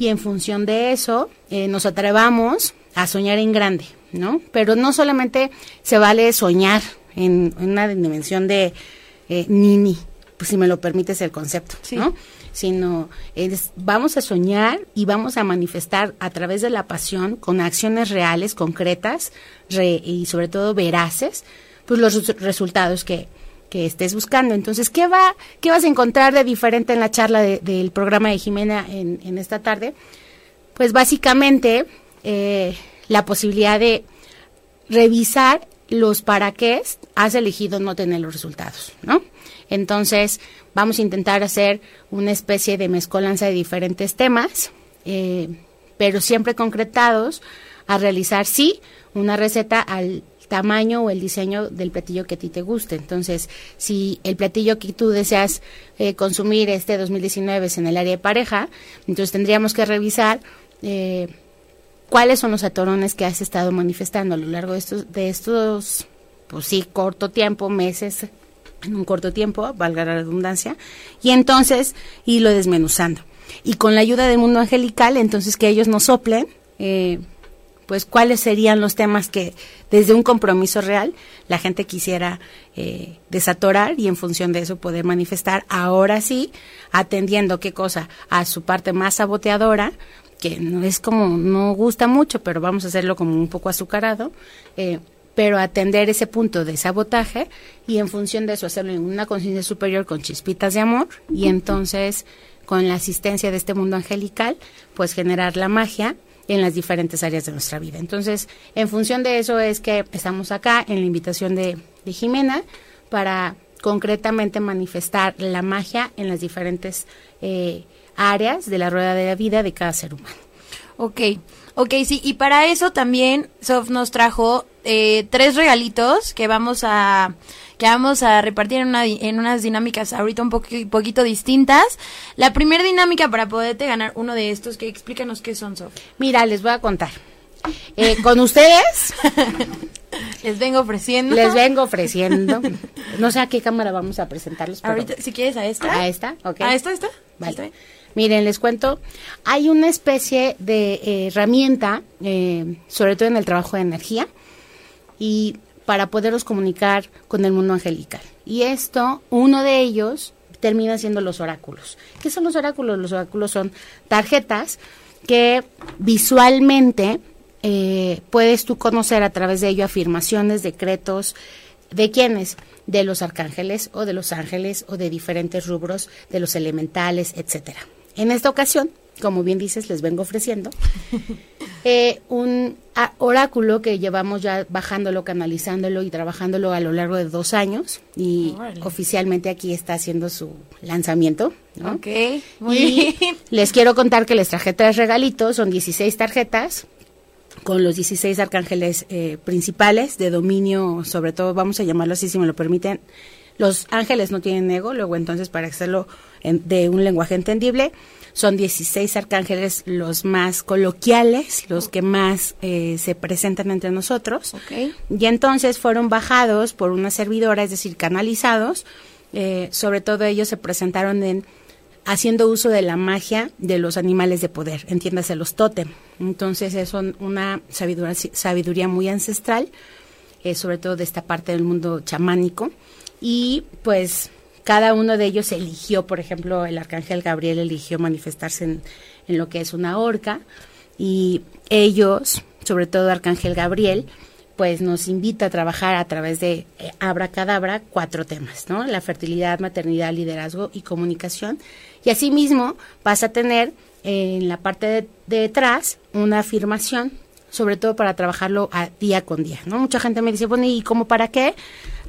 y en función de eso eh, nos atrevamos a soñar en grande, ¿no? Pero no solamente se vale soñar en, en una dimensión de eh, nini, pues si me lo permites el concepto, sí. ¿no? Sino es, vamos a soñar y vamos a manifestar a través de la pasión con acciones reales, concretas re, y sobre todo veraces, pues los resultados que, que estés buscando. Entonces, ¿qué, va, ¿qué vas a encontrar de diferente en la charla de, del programa de Jimena en, en, esta tarde? Pues básicamente eh, la posibilidad de revisar los para qué has elegido no tener los resultados, ¿no? Entonces, vamos a intentar hacer una especie de mezcolanza de diferentes temas, eh, pero siempre concretados a realizar, sí, una receta al tamaño o el diseño del platillo que a ti te guste. Entonces, si el platillo que tú deseas eh, consumir este 2019 es en el área de pareja, entonces tendríamos que revisar eh, cuáles son los atorones que has estado manifestando a lo largo de estos, de estos, pues sí, corto tiempo, meses, en un corto tiempo, valga la redundancia, y entonces irlo desmenuzando. Y con la ayuda del mundo angelical, entonces que ellos nos soplen, eh, pues cuáles serían los temas que desde un compromiso real la gente quisiera eh, desatorar y en función de eso poder manifestar ahora sí atendiendo qué cosa a su parte más saboteadora que no es como no gusta mucho pero vamos a hacerlo como un poco azucarado eh, pero atender ese punto de sabotaje y en función de eso hacerlo en una conciencia superior con chispitas de amor y entonces con la asistencia de este mundo angelical pues generar la magia en las diferentes áreas de nuestra vida. Entonces, en función de eso es que estamos acá en la invitación de, Jimena para concretamente manifestar la magia en las diferentes eh, áreas de la rueda de la vida de cada ser humano. Ok, ok, sí, y para eso también Sof nos trajo eh, tres regalitos que vamos a que vamos a repartir en, una, en unas dinámicas ahorita un poqu poquito distintas. La primera dinámica para poderte ganar uno de estos, que explícanos qué son, Sof. Mira, les voy a contar. Eh, con ustedes les vengo ofreciendo. Les vengo ofreciendo. No sé a qué cámara vamos a presentarlos. Pero ahorita, si quieres, a esta. A esta, ok. A esta, esta. Vale. ¿Está Miren, les cuento, hay una especie de eh, herramienta, eh, sobre todo en el trabajo de energía, y para poderos comunicar con el mundo angelical. Y esto, uno de ellos, termina siendo los oráculos. ¿Qué son los oráculos? Los oráculos son tarjetas que visualmente eh, puedes tú conocer a través de ello afirmaciones, decretos, ¿de quiénes? De los arcángeles o de los ángeles o de diferentes rubros, de los elementales, etcétera. En esta ocasión, como bien dices, les vengo ofreciendo Eh, un oráculo que llevamos ya bajándolo, canalizándolo y trabajándolo a lo largo de dos años y oficialmente aquí está haciendo su lanzamiento. Ok, muy Les quiero contar que les traje tres regalitos, son 16 tarjetas con los 16 arcángeles eh, principales de dominio, sobre todo vamos a llamarlo así si me lo permiten. Los ángeles no tienen ego, luego entonces para hacerlo de un lenguaje entendible, son 16 arcángeles los más coloquiales, los que más eh, se presentan entre nosotros. Y entonces fueron bajados por una servidora, es decir, canalizados. Eh, sobre todo ellos se presentaron en haciendo uso de la magia de los animales de poder, entiéndase los tótem. Entonces es una sabiduría, sabiduría muy ancestral, eh, sobre todo de esta parte del mundo chamánico. Y pues cada uno de ellos eligió, por ejemplo, el arcángel Gabriel eligió manifestarse en, lo que es una horca y ellos, sobre todo arcángel Gabriel, pues nos invita a trabajar a través de eh, Abracadabra cuatro temas, ¿no? La fertilidad, maternidad, liderazgo y comunicación. Y asimismo vas a tener en la parte de, detrás una afirmación, sobre todo para trabajarlo a día con día, ¿no? Mucha gente me dice, bueno, ¿y cómo para qué?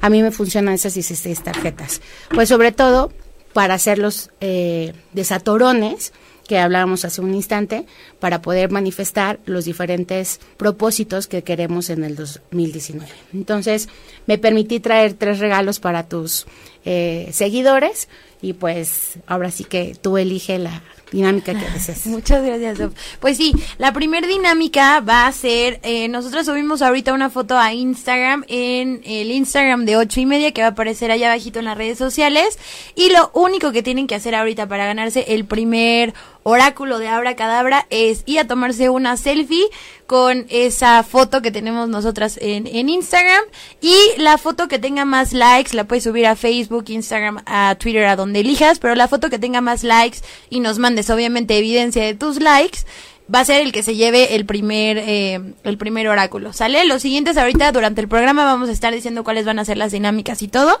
A mí me funcionan esas 16 tarjetas. Pues sobre todo para hacer los eh, desatorones que hablábamos hace un instante, para poder manifestar los diferentes propósitos que queremos en el 2019. Entonces, me permití traer tres regalos para tus eh, seguidores y pues ahora sí que tú elige la dinámica que desees. Muchas gracias, Pues sí, la primera dinámica va a ser, eh, nosotros subimos ahorita una foto a Instagram, en el Instagram de ocho y media, que va a aparecer allá abajito en las redes sociales, y lo único que tienen que hacer ahorita para ganarse el primer oráculo de Abra Cadabra es ir a tomarse una selfie con esa foto que tenemos nosotras en, en Instagram y la foto que tenga más likes la puedes subir a Facebook, Instagram, a Twitter, a donde elijas, pero la foto que tenga más likes y nos mandes obviamente evidencia de tus likes va a ser el que se lleve el primer eh, el primer oráculo. ¿Sale? Los siguientes ahorita durante el programa vamos a estar diciendo cuáles van a ser las dinámicas y todo.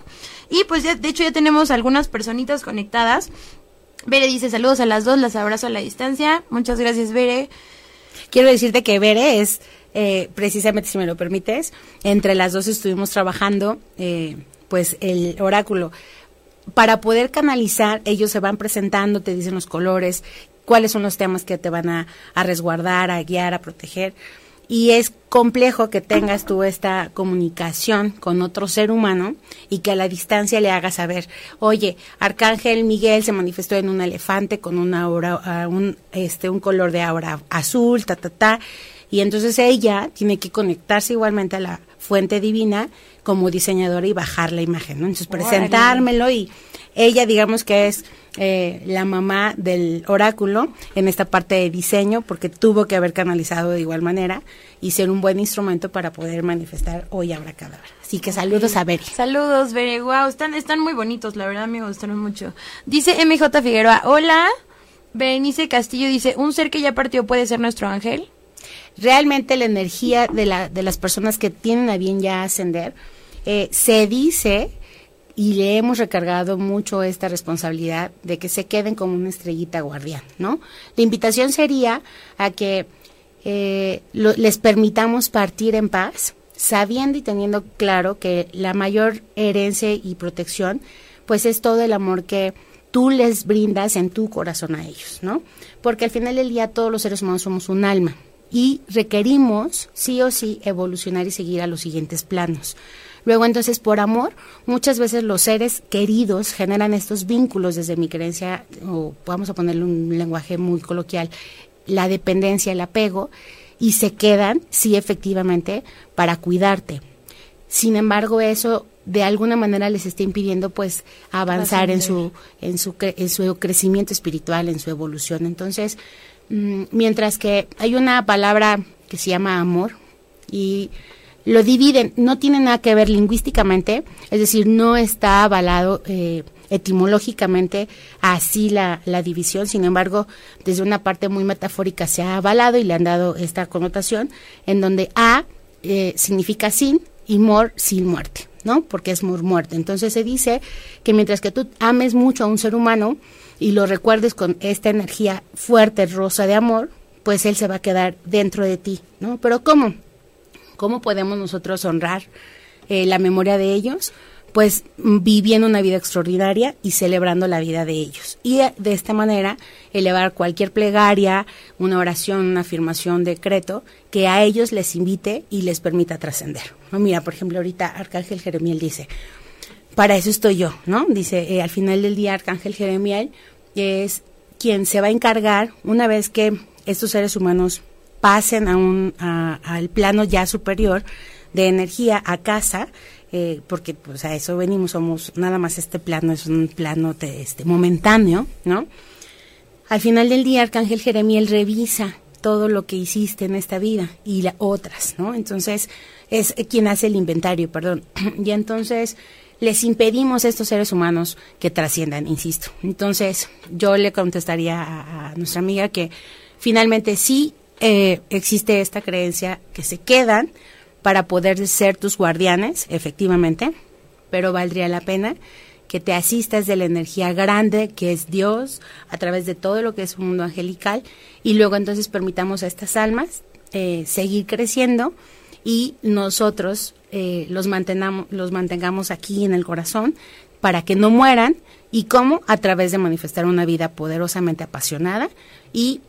Y pues ya, de hecho ya tenemos algunas personitas conectadas. Bere dice saludos a las dos, las abrazo a la distancia. Muchas gracias, Bere. Quiero decirte que Bere es, eh, precisamente si me lo permites, entre las dos estuvimos trabajando, eh, pues, el oráculo. Para poder canalizar, ellos se van presentando, te dicen los colores, cuáles son los temas que te van a, a resguardar, a guiar, a proteger y es complejo que tengas tú esta comunicación con otro ser humano y que a la distancia le hagas saber, oye, Arcángel Miguel se manifestó en un elefante con una aura, un, este, un color de aura azul, ta, ta, ta, y entonces ella tiene que conectarse igualmente a la fuente divina como diseñadora y bajar la imagen, ¿no? Entonces presentármelo y ella digamos que es eh, la mamá del oráculo en esta parte de diseño porque tuvo que haber canalizado de igual manera y ser un buen instrumento para poder manifestar hoy Abracadabra. Así que saludos a Beri. Saludos, Beri. Wow, están, están muy bonitos, la verdad me gustaron mucho. Dice MJ Figueroa, hola. Berenice Castillo dice, ¿un ser que ya partió puede ser nuestro ángel? Realmente la energía de, la, de las personas que tienen a bien ya ascender, eh, se dice y le hemos recargado mucho esta responsabilidad de que se queden como una estrellita guardián, ¿no? La invitación sería a que eh, les permitamos partir en paz, sabiendo y teniendo claro que la mayor herencia y protección, pues es todo el amor que tú les brindas en tu corazón a ellos, ¿no? Porque al final del día todos los seres humanos somos un alma y requerimos sí o sí evolucionar y seguir a los siguientes planos. Luego entonces por amor, muchas veces los seres queridos generan estos vínculos desde mi creencia, o vamos a ponerle un lenguaje muy coloquial, la dependencia, el apego, y se quedan, sí, efectivamente, para cuidarte. Sin embargo, eso de alguna manera les está impidiendo pues avanzar en su en su en su crecimiento espiritual, en su evolución. Entonces, mm, mientras que hay una palabra que se llama amor y lo dividen, no tiene nada que ver lingüísticamente, es decir, no está avalado eh, etimológicamente así la, la, división, sin embargo, desde una parte muy metafórica se ha avalado y le han dado esta connotación, en donde A eh, significa sin y mor sin muerte, ¿no? Porque es mor muerte. Entonces se dice que mientras que tú ames mucho a un ser humano y lo recuerdes con esta energía fuerte, rosa de amor, pues él se va a quedar dentro de ti, ¿no? Pero ¿cómo? ¿Cómo podemos nosotros honrar eh, la memoria de ellos? Pues viviendo una vida extraordinaria y celebrando la vida de ellos. Y de esta manera elevar cualquier plegaria, una oración, una afirmación, decreto, que a ellos les invite y les permita trascender. ¿no? Mira, por ejemplo, ahorita Arcángel Jeremiel dice, para eso estoy yo, ¿no? Dice, eh, al final del día Arcángel Jeremiel es quien se va a encargar, una vez que estos seres humanos pasen a un, al plano ya superior de energía a casa, eh, porque pues a eso venimos, somos nada más este plano, es un plano este, momentáneo, ¿no? Al final del día, Arcángel Jeremiel revisa todo lo que hiciste en esta vida y la, otras, ¿no? Entonces, es quien hace el inventario, perdón. y entonces les impedimos a estos seres humanos que trasciendan, insisto. Entonces, yo le contestaría a, nuestra amiga que finalmente sí eh, existe esta creencia que se quedan para poder ser tus guardianes, efectivamente, pero valdría la pena que te asistas de la energía grande que es Dios a través de todo lo que es un mundo angelical y luego entonces permitamos a estas almas eh, seguir creciendo y nosotros eh, los, mantengamos, los mantengamos aquí en el corazón para que no mueran y cómo a través de manifestar una vida poderosamente apasionada y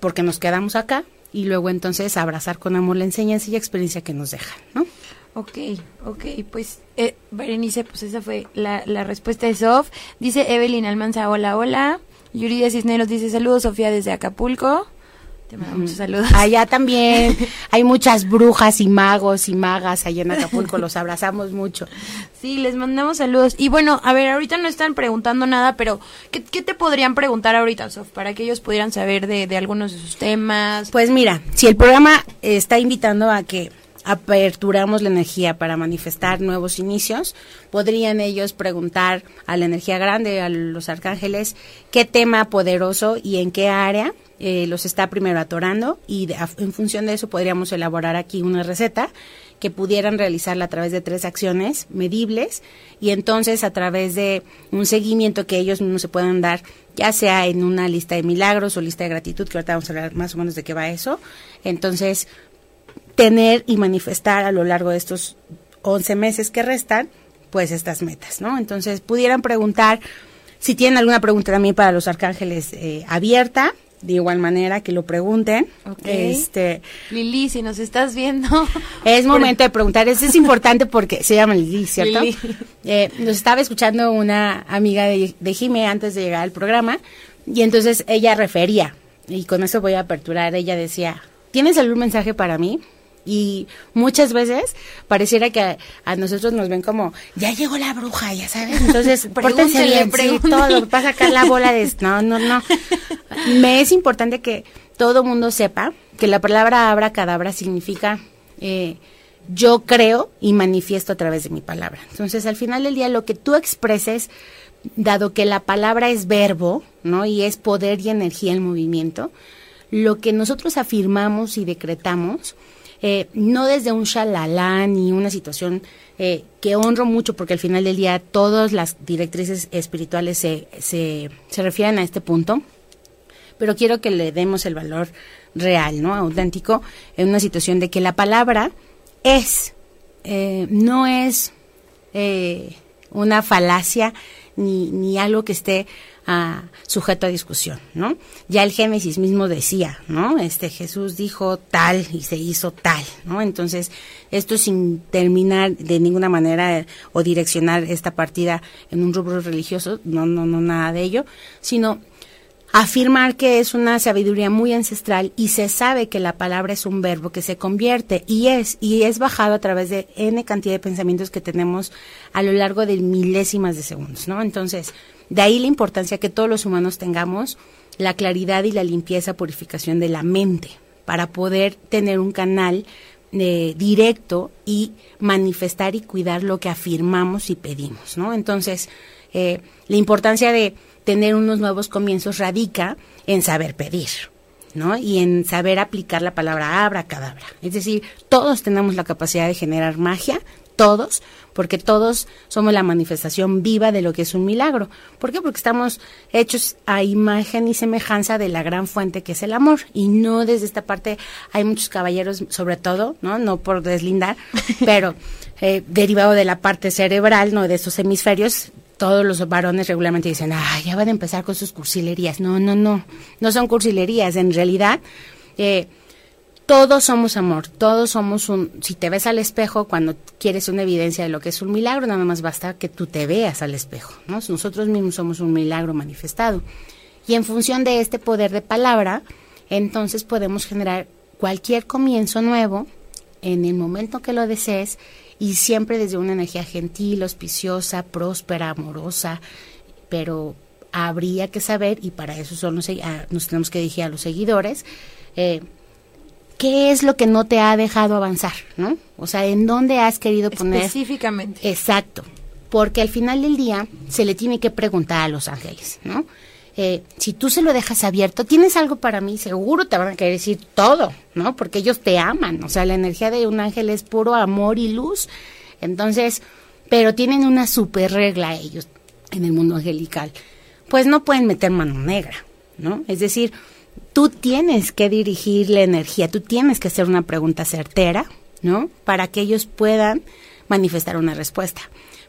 porque nos quedamos acá y luego entonces abrazar con amor la enseñanza y experiencia que nos dejan, ¿no? Ok, ok, pues eh, Berenice, pues esa fue la, la respuesta de Sof. Dice Evelyn Almanza, hola, hola. Yuridia Cisneros dice saludos, Sofía desde Acapulco. Te mando muchos saludos. Allá también hay muchas brujas y magos y magas allá en Acapulco, los abrazamos mucho. Sí, les mandamos saludos. Y bueno, a ver, ahorita no están preguntando nada, pero ¿qué, te podrían preguntar ahorita, Sof, para que ellos pudieran saber de, de algunos de sus temas? Pues mira, si el programa está invitando a que aperturamos la energía para manifestar nuevos inicios, podrían ellos preguntar a la energía grande, a los arcángeles, qué tema poderoso y en qué área eh, los está primero atorando y en función de eso podríamos elaborar aquí una receta que pudieran realizarla a través de tres acciones medibles y entonces a través de un seguimiento que ellos mismos se puedan dar, ya sea en una lista de milagros o lista de gratitud, que ahorita vamos a hablar más o menos de qué va eso. Entonces, tener y manifestar a lo largo de estos 11 meses que restan, pues estas metas, ¿no? Entonces, pudieran preguntar, si tienen alguna pregunta también para los arcángeles eh, abierta, de igual manera que lo pregunten. Este, Lili, si nos estás viendo. Es momento de preguntar. Eso es importante porque se llama Lili, ¿cierto? Eh, nos estaba escuchando una amiga de, de Jime antes de llegar al programa y entonces ella refería, y con eso voy a aperturar, ella decía, ¿tienes algún mensaje para mí? Y muchas veces pareciera que a, nosotros nos ven como, ya llegó la bruja, ya sabes. Entonces, pórtense bien, sí, todo, va a sacar la bola de... No, no, no. Me es importante que todo mundo sepa que la palabra abra cadabra significa eh, yo creo y manifiesto a través de mi palabra. Entonces, al final del día, lo que tú expreses, dado que la palabra es verbo, ¿no? Y es poder y energía en movimiento, lo que nosotros afirmamos y decretamos eh, no desde un shalalán ni una situación eh, que honro mucho porque al final del día todas las directrices espirituales se, se, se refieren a este punto, pero quiero que le demos el valor real, ¿no? Auténtico, en una situación de que la palabra es, eh, no es una falacia ni, ni algo que esté sujeto a discusión, ¿no? Ya el Génesis mismo decía, ¿no? Este Jesús dijo tal y se hizo tal, ¿no? Entonces, esto sin terminar de ninguna manera o direccionar esta partida en un rubro religioso, no, no, no, nada de ello, sino afirmar que es una sabiduría muy ancestral y se sabe que la palabra es un verbo que se convierte y es y es bajado a través de n cantidad de pensamientos que tenemos a lo largo de milésimas de segundos, ¿no? Entonces, de ahí la importancia que todos los humanos tengamos la claridad y la limpieza, purificación de la mente para poder tener un canal eh, directo y manifestar y cuidar lo que afirmamos y pedimos, ¿no? Entonces, eh, la importancia de tener unos nuevos comienzos radica en saber pedir, ¿no? Y en saber aplicar la palabra abra cadabra. Es decir, todos tenemos la capacidad de generar magia, todos, porque todos somos la manifestación viva de lo que es un milagro. ¿Por qué? Porque estamos hechos a imagen y semejanza de la gran fuente que es el amor. Y no desde esta parte, hay muchos caballeros, sobre todo, ¿no? No por deslindar, pero eh, derivado de la parte cerebral, ¿no? De esos hemisferios, todos los varones regularmente dicen, ah, ya van a empezar con sus cursilerías. No, no, no, no son cursilerías. En realidad, eh, todos somos amor, todos somos un, si te ves al espejo cuando quieres una evidencia de lo que es un milagro, nada más basta que tú te veas al espejo, ¿no? Nosotros mismos somos un milagro manifestado. Y en función de este poder de palabra, entonces podemos generar cualquier comienzo nuevo en el momento que lo desees y siempre desde una energía gentil, auspiciosa, próspera, amorosa, pero habría que saber, y para eso son nos tenemos que dirigir a los seguidores, eh, ¿qué es lo que no te ha dejado avanzar? ¿No? O sea, ¿en dónde has querido poner? Específicamente. Exacto. Porque al final del día se le tiene que preguntar a los ángeles, ¿no? Eh, si tú se lo dejas abierto, ¿tienes algo para mí? Seguro te van a querer decir todo, ¿no? Porque ellos te aman. O sea, la energía de un ángel es puro amor y luz. Entonces, pero tienen una super regla ellos en el mundo angelical. Pues no pueden meter mano negra, ¿no? Es decir, tú tienes que dirigir la energía, tú tienes que hacer una pregunta certera, ¿no? Para que ellos puedan manifestar una respuesta.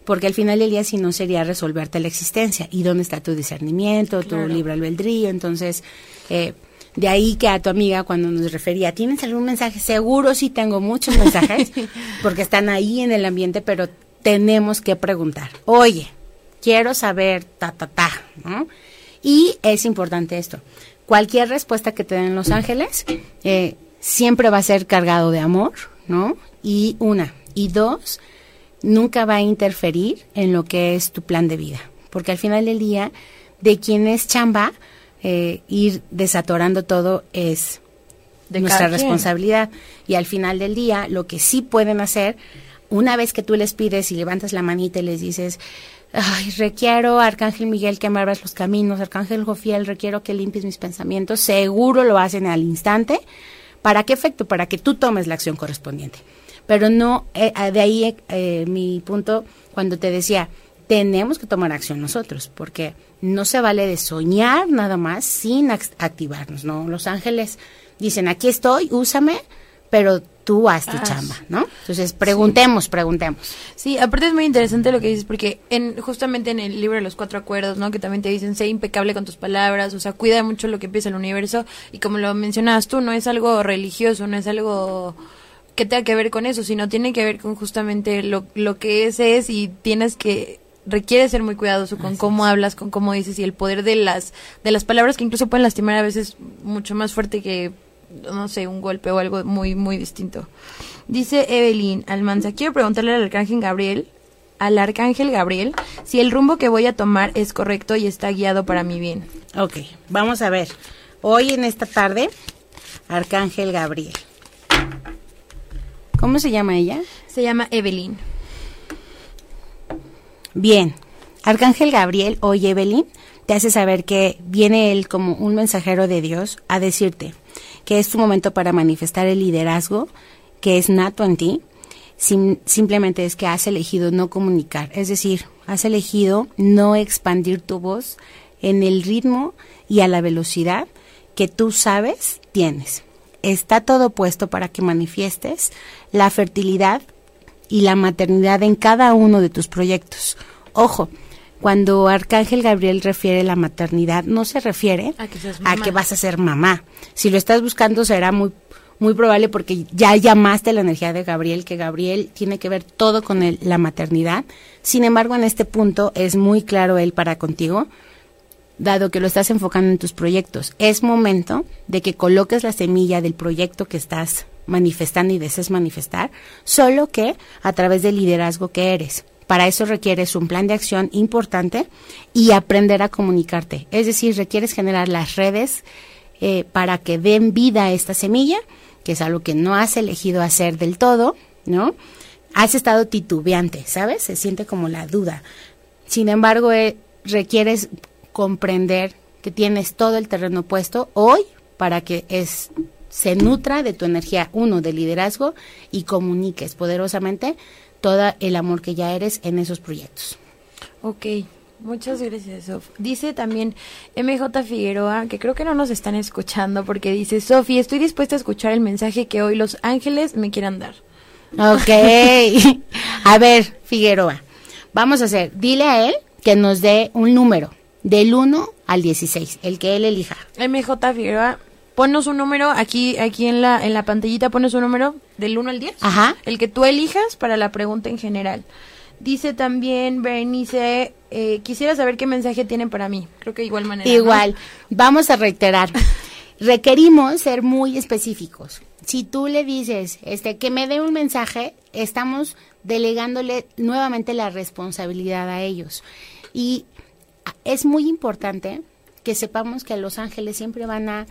Porque al final del día, si no, sería resolverte la existencia. ¿Y dónde está tu discernimiento, tu libre albedrío? Entonces, eh, de ahí que a tu amiga cuando nos refería, ¿tienes algún mensaje? Seguro sí tengo muchos mensajes, porque están ahí en el ambiente, pero tenemos que preguntar. Oye, quiero saber, ta, ta, ta, ¿no? Y es importante esto cualquier respuesta que te den los ángeles eh, siempre va a ser cargado de amor, ¿no? Y una. Y dos, nunca va a interferir en lo que es tu plan de vida. Porque al final del día, de quien es chamba, eh, ir desatorando todo es de nuestra responsabilidad. Y al final del día, lo que sí pueden hacer, una vez que tú les pides y levantas la manita y les dices, ay, requiero, Arcángel Miguel, que me abras los caminos, Arcángel Jofiel, requiero que limpies mis pensamientos, seguro lo hacen al instante. ¿Para qué efecto? Para que tú tomes la acción correspondiente. Pero no, eh, ah, de ahí eh, mi punto cuando te decía, tenemos que tomar acción nosotros, porque no se vale de soñar nada más sin activarnos, ¿no? Los ángeles dicen, aquí estoy, úsame, pero tú haz tu chamba, ¿no? Entonces, preguntemos, preguntemos. Sí, aparte es muy interesante lo que dices, porque en justamente en el libro de los cuatro acuerdos, ¿no? Que también te dicen, sé impecable con tus palabras, o sea, cuida mucho lo que empieza el universo, y como lo mencionabas tú, no es algo religioso, no es algo que tenga que ver con eso, sino tiene que ver con justamente lo, lo que es es y tienes que requiere ser muy cuidadoso con cómo hablas, con cómo dices y el poder de las de las palabras que incluso pueden lastimar a veces mucho más fuerte que no sé, un golpe o algo muy, muy distinto. Dice Evelyn Almanza, quiero preguntarle al arcángel Gabriel, al arcángel Gabriel, si el rumbo que voy a tomar es correcto y está guiado para mi bien. Ok, vamos a ver. Hoy en esta tarde, arcángel Gabriel. ¿Cómo se llama ella? Se llama Evelyn. Bien, arcángel Gabriel, hoy Evelyn, te hace saber que viene él como un mensajero de Dios a decirte, que es tu momento para manifestar el liderazgo que es nato en ti. simplemente es que has elegido no comunicar, es decir, has elegido no expandir tu voz en el ritmo y a la velocidad que tú sabes tienes. Está todo puesto para que manifiestes la fertilidad y la maternidad en cada uno de tus proyectos. Ojo, cuando Arcángel Gabriel refiere a la maternidad, no se refiere a que, vas a ser mamá. Si lo estás buscando será muy muy probable porque ya llamaste la energía de Gabriel, que Gabriel tiene que ver todo con la maternidad. Sin embargo, en este punto es muy claro él para contigo, dado que lo estás enfocando en tus proyectos. Es momento de que coloques la semilla del proyecto que estás manifestando y desees manifestar, solo que a través del liderazgo que eres. Para eso requieres un plan de acción importante y aprender a comunicarte. Es decir, requieres generar las redes eh, para que den vida a esta semilla, que es algo que no has elegido hacer del todo, ¿no? Has estado titubeante, ¿sabes? Se siente como la duda. Sin embargo, eh, requieres comprender que tienes todo el terreno puesto hoy para que es se nutra de tu energía, uno, de liderazgo y comuniques poderosamente todo el amor que ya eres en esos proyectos. Ok, muchas gracias, Sof. Dice también MJ Figueroa, que creo que no nos están escuchando, porque dice, Sofi, estoy dispuesta a escuchar el mensaje que hoy los ángeles me quieran dar. Ok. a ver, Figueroa, vamos a hacer, dile a él que nos dé un número del 1 al 16, el que él elija. MJ Figueroa, ponnos un número aquí aquí en la en la pantallita pones un número del 1 al 10. Ajá. El que tú elijas para la pregunta en general. Dice también Berenice, eh, quisiera saber qué mensaje tienen para mí. Creo que igual manera. ¿no? Igual, vamos a reiterar. Requerimos ser muy específicos. Si tú le dices, este, que me dé un mensaje, estamos delegándole nuevamente la responsabilidad a ellos. Y es muy importante que sepamos que los ángeles siempre van a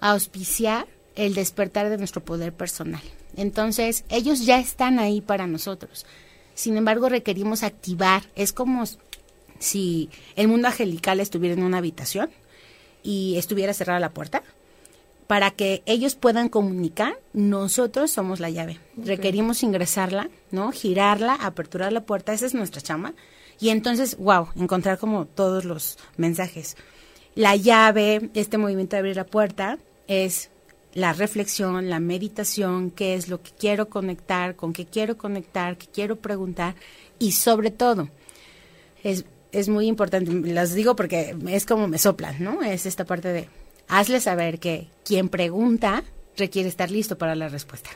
auspiciar el despertar de nuestro poder personal. Entonces, ellos ya están ahí para nosotros. Sin embargo, requerimos activar. Es como si el mundo angelical estuviera en una habitación y estuviera cerrada la puerta. Para que ellos puedan comunicar, nosotros somos la llave. Requerimos ingresarla, ¿no? Girarla, aperturar la puerta, esa es nuestra chama. Y entonces, wow, encontrar como todos los mensajes. La llave, este movimiento de abrir la puerta, es la reflexión, la meditación, qué es lo que quiero conectar, con qué quiero conectar, qué quiero preguntar y sobre todo, es, es muy importante, las digo porque es como me soplan, ¿no? Es esta parte de hazle saber que quien pregunta requiere estar listo para la respuesta.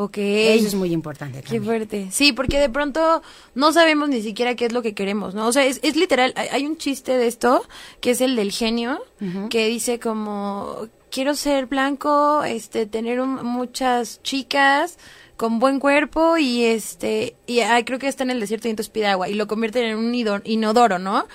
Ok. Eso es muy importante. Qué también. fuerte. Sí, porque de pronto no sabemos ni siquiera qué es lo que queremos, ¿no? O sea, es, es literal. Hay, hay un chiste de esto, que es el del genio, que dice como, quiero ser blanco, este, tener un- muchas chicas con buen cuerpo y este, y ay, creo que está en el desierto y entonces pide agua y lo convierten en un inodoro, ¿no?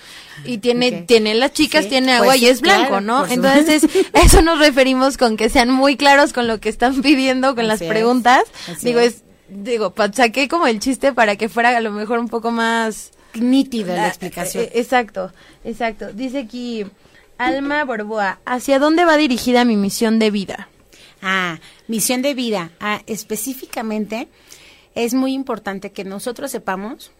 Y tiene, tiene las chicas, Sí, tiene pues agua y es blanco, claro, ¿no? Entonces, eso nos referimos con que sean muy claros con lo que están pidiendo, con las es, preguntas. Digo, es. digo, saqué como el chiste para que fuera a lo mejor un poco más Nítida la Ah, explicación. eh, exacto, exacto. Dice aquí Alma Borboa, ¿hacia dónde va dirigida mi misión de vida? Ah, misión de vida. Ah, específicamente, es muy importante que nosotros sepamos.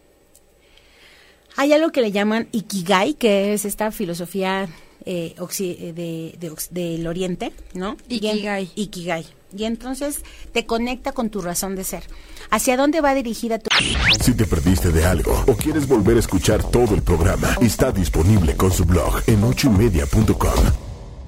Hay algo que le llaman Ikigai, que es esta filosofía eh, eh, de, de ox- del Oriente, ¿no? Y Ikigai. Ikigai. Y entonces te conecta con tu razón de ser. ¿Hacia dónde va dirigida tu... Si te perdiste de algo o quieres volver a escuchar todo el programa, está disponible con su blog en ochoymedia.com.